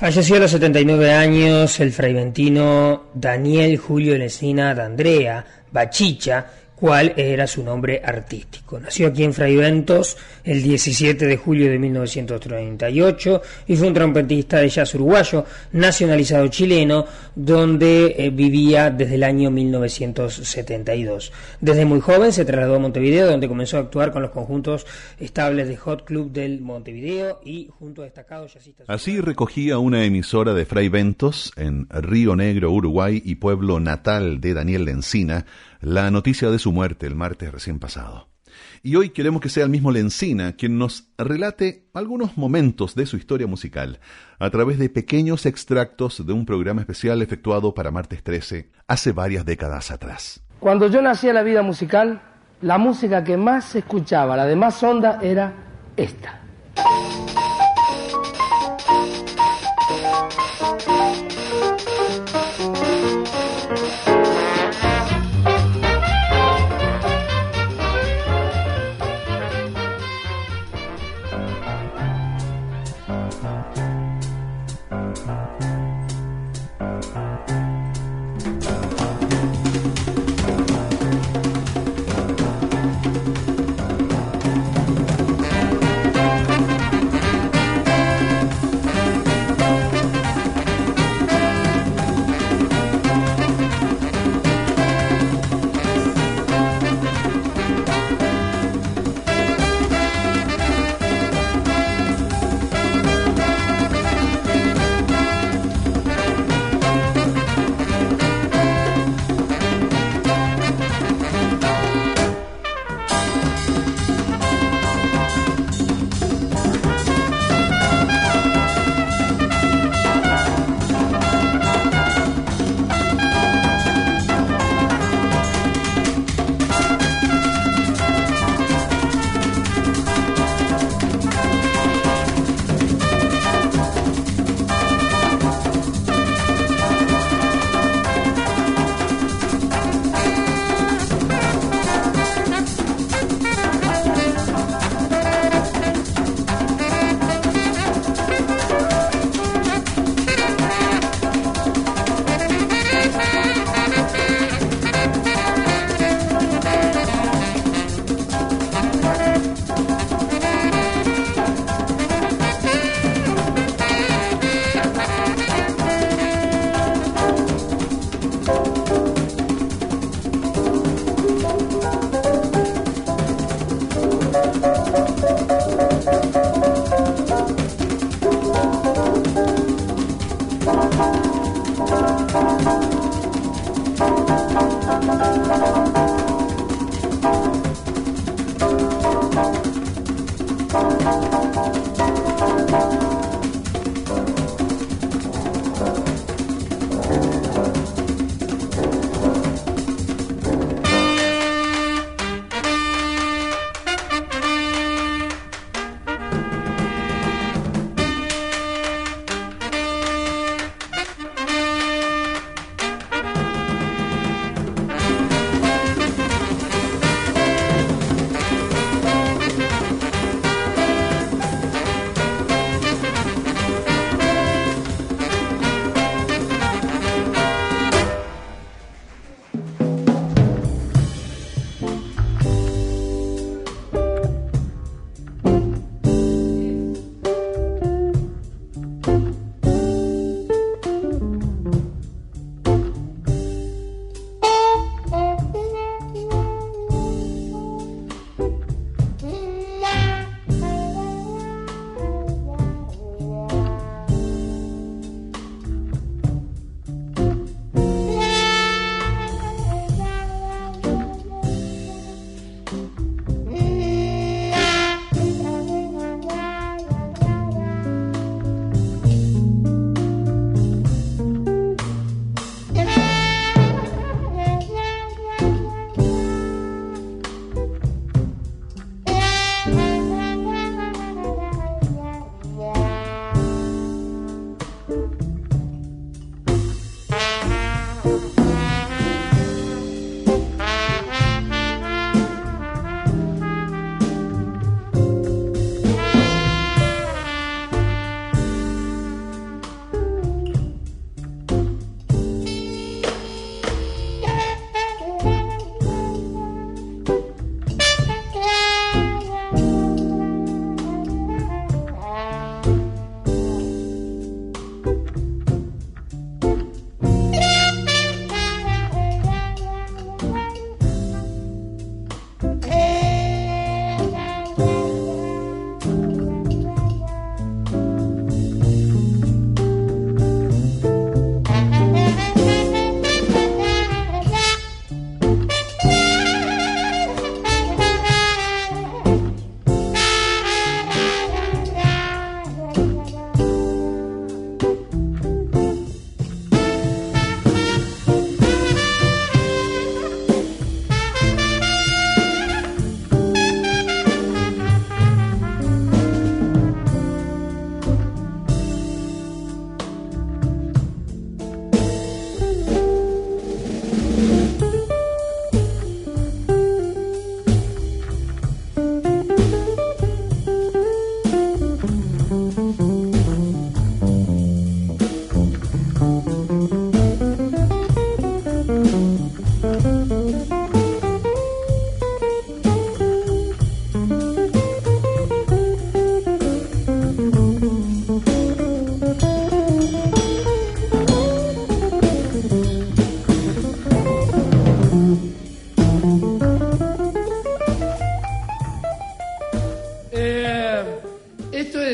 Falleció a los 79 años el fraiventino Daniel Julio Lesina D'Andrea, Bachicha, cuál era su nombre artístico. Nació aquí en Fraiventos el 17 de julio de 1938 y fue un trompetista de jazz uruguayo, nacionalizado chileno, donde eh, vivía desde el año 1972. Desde muy joven se trasladó a Montevideo, donde comenzó a actuar con los conjuntos estables de Hot Club del Montevideo y junto a destacados jazzistas. Así recogía una emisora de Fraiventos en Río Negro, Uruguay y pueblo natal de Daniel Lencina, la noticia de su muerte el martes recién pasado. Y hoy queremos que sea el mismo Lencina quien nos relate algunos momentos de su historia musical a través de pequeños extractos de un programa especial efectuado para martes 13 hace varias décadas atrás. Cuando yo nací a la vida musical, la música que más se escuchaba, la de más onda, era esta.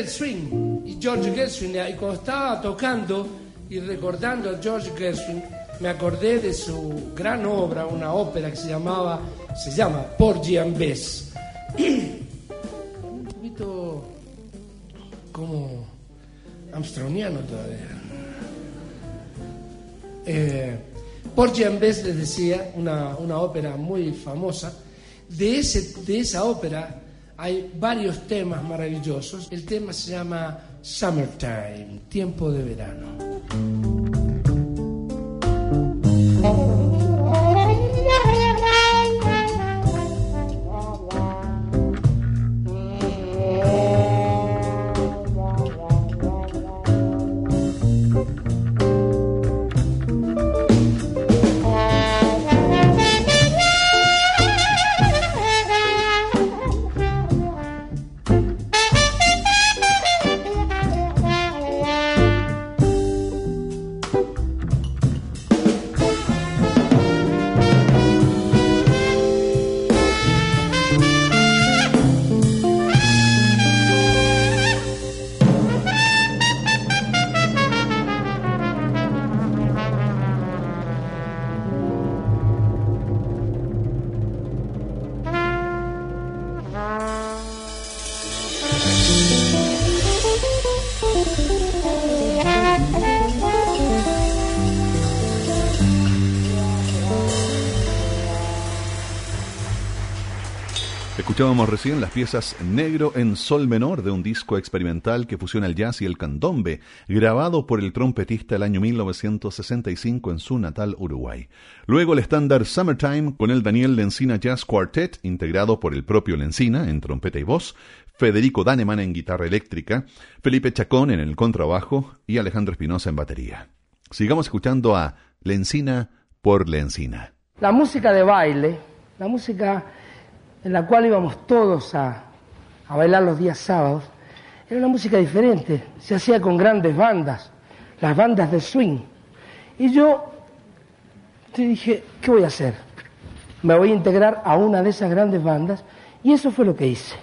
Gershwin y cuando estaba tocando y recordando a George Gershwin, me acordé de su gran obra, una ópera que se llamaba, se llama Porgy and Bess. Un poquito como armstrongiano todavía. Eh, Porgy and Bess les decía, una, una ópera muy famosa. De, ese, de esa ópera hay varios temas maravillosos. El tema se llama Summertime, tiempo de verano. Escuchábamos recién las piezas Negro en Sol Menor de un disco experimental que fusiona el jazz y el candombe, grabado por el trompetista el año 1965 en su natal Uruguay. Luego el estándar Summertime con el Daniel Lencina Jazz Quartet, integrado por el propio Lencina en trompeta y voz, Federico Daneman en guitarra eléctrica, Felipe Chacón en el contrabajo y Alejandro Espinosa en batería. Sigamos escuchando a Lencina por Lencina. La música de baile, la música en la cual íbamos todos a, bailar los días sábados, era una música diferente, se hacía con grandes bandas, las bandas de swing. Y yo te dije, ¿qué voy a hacer? Me voy a integrar a una de esas grandes bandas y eso fue lo que hice.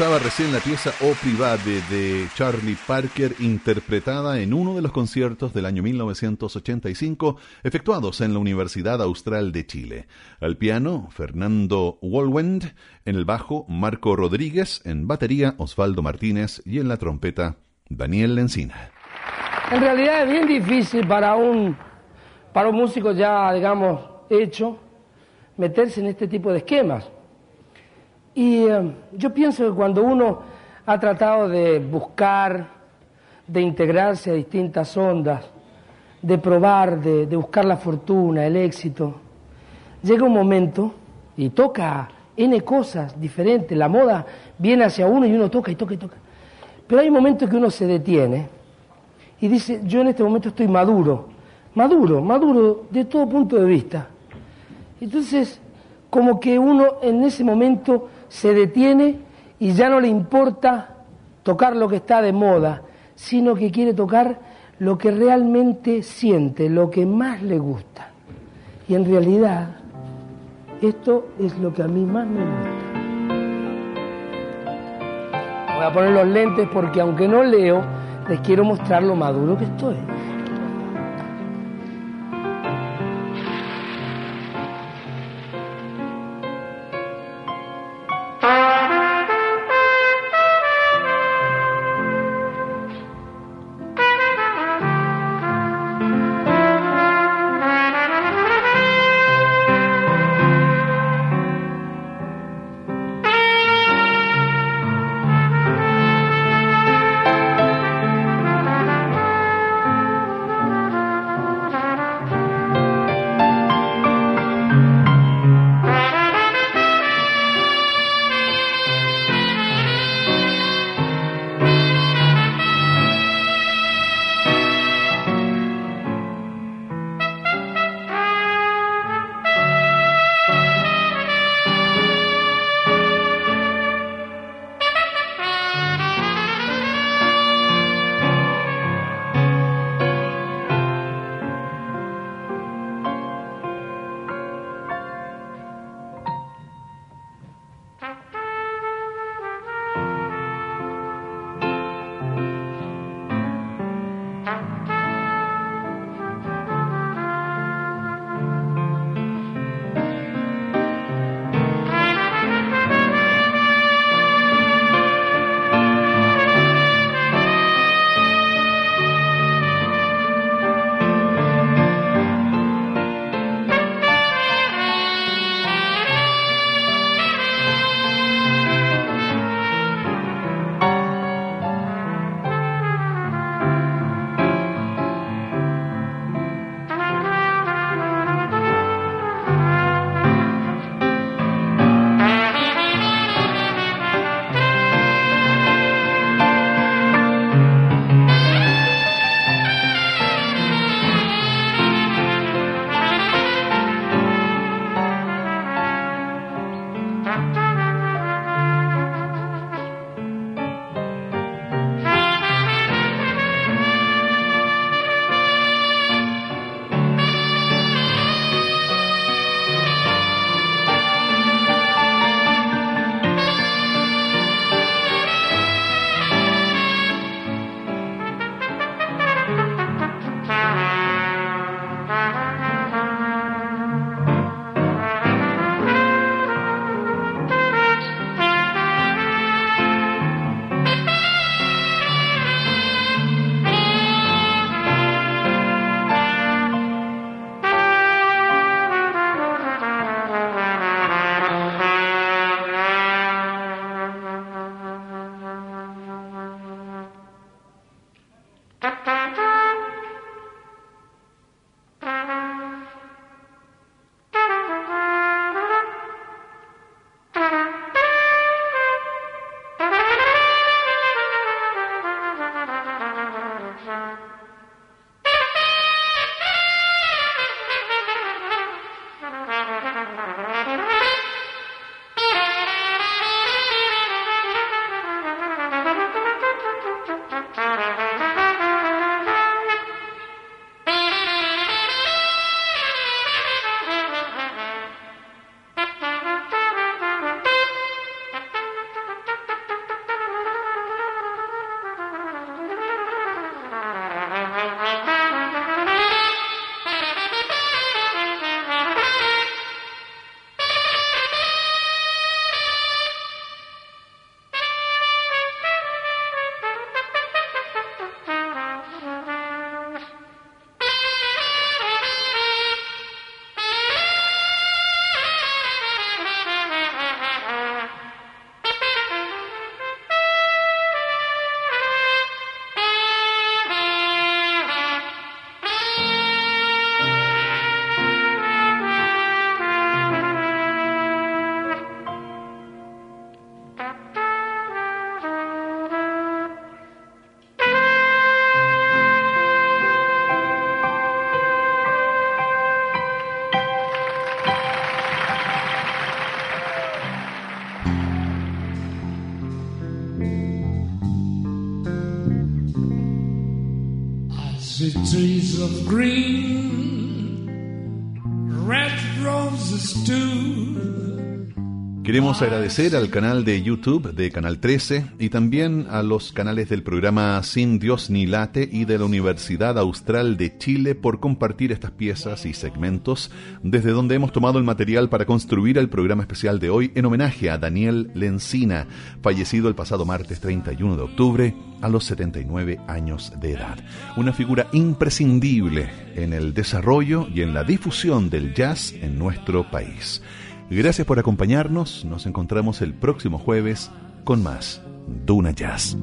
Pasaba recién la pieza O Privade de Charlie Parker, interpretada en uno de los conciertos del año 1985, efectuados en la Universidad Austral de Chile. Al piano, Fernando Wolwend, en el bajo, Marco Rodríguez, en batería, Osvaldo Martínez y en la trompeta, Daniel Lencina. En realidad es bien difícil para un, para un músico ya, digamos, hecho, meterse en este tipo de esquemas y eh, yo pienso que cuando uno ha tratado de buscar, de integrarse a distintas ondas, de probar, de, buscar la fortuna, el éxito, llega un momento y toca N cosas diferentes, la moda viene hacia uno y uno toca y toca y toca. Pero hay un momento que uno se detiene y dice, yo en este momento estoy maduro, maduro, maduro de todo punto de vista. Entonces, como que uno en ese momento se detiene y ya no le importa tocar lo que está de moda, sino que quiere tocar lo que realmente siente, lo que más le gusta. Y en realidad, esto es lo que a mí más me gusta. Voy a poner los lentes porque aunque no leo, les quiero mostrar lo maduro que estoy. Agradecer al canal de YouTube de Canal 13 y también a los canales del programa Sin Dios ni Late y de la Universidad Austral de Chile por compartir estas piezas y segmentos desde donde hemos tomado el material para construir el programa especial de hoy en homenaje a Daniel Lencina, fallecido el pasado martes 31 de octubre a los 79 años de edad. Una figura imprescindible en el desarrollo y en la difusión del jazz en nuestro país. Gracias por acompañarnos. Nos encontramos el próximo jueves con más Duna Jazz.